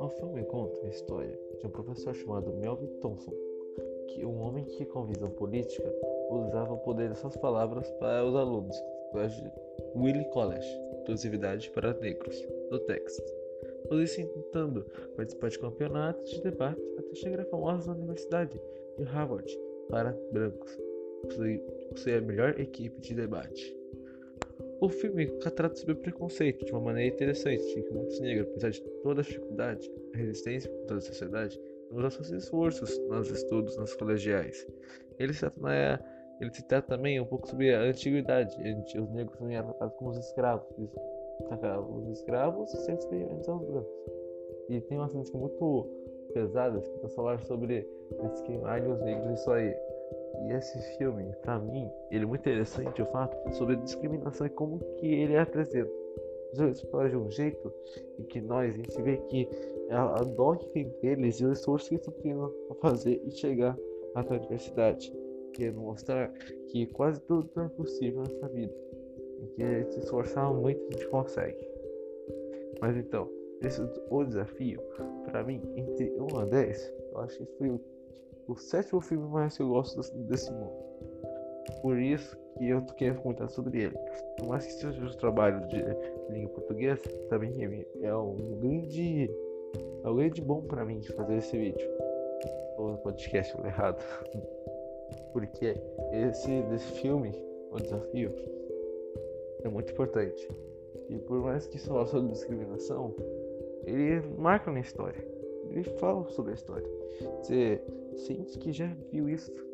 O filme conta a história de um professor chamado Melvin Thompson, que um homem que com visão política usava o poder de suas palavras para os alunos do Willie College, inclusividade para negros, do Texas. Os tentando participar de campeonatos de debate até chegar famosa universidade de Harvard para brancos, possuir a melhor equipe de debate. O filme trata sobre preconceito de uma maneira interessante, que muitos negros, apesar de toda a dificuldade, a resistência contra a sociedade, nos seus esforços nos estudos nas colegiais. Ele se, trata, ele se trata também um pouco sobre a antiguidade, os negros também eram tratados como os escravos, os escravos sendo experimentos aos brancos. E tem uma cena muito pesada que falar sobre discriminar os negros isso aí. E esse filme, para mim, ele é muito interessante o fato sobre a discriminação e como que ele apresenta. Eles falam de um jeito em que nós, a gente vê que a, a dó que tem deles e o esforço que estão tendo a fazer e chegar até a universidade. Querendo mostrar que quase tudo é possível nessa vida. E que se esforçar muito a gente consegue. Mas então, esse o desafio, para mim, entre 1 a 10, eu acho que foi o o sétimo filme mais que eu gosto desse mundo. Por isso que eu quero comentar sobre ele. Por mais que seja os trabalhos de língua portuguesa, também é um grande, é um grande bom para mim fazer esse vídeo. Ou podcast errado. Porque esse desse filme, o desafio, é muito importante. E por mais que fale sobre discriminação, ele marca na história. Ele fala sobre a história. Você sente que já viu isso.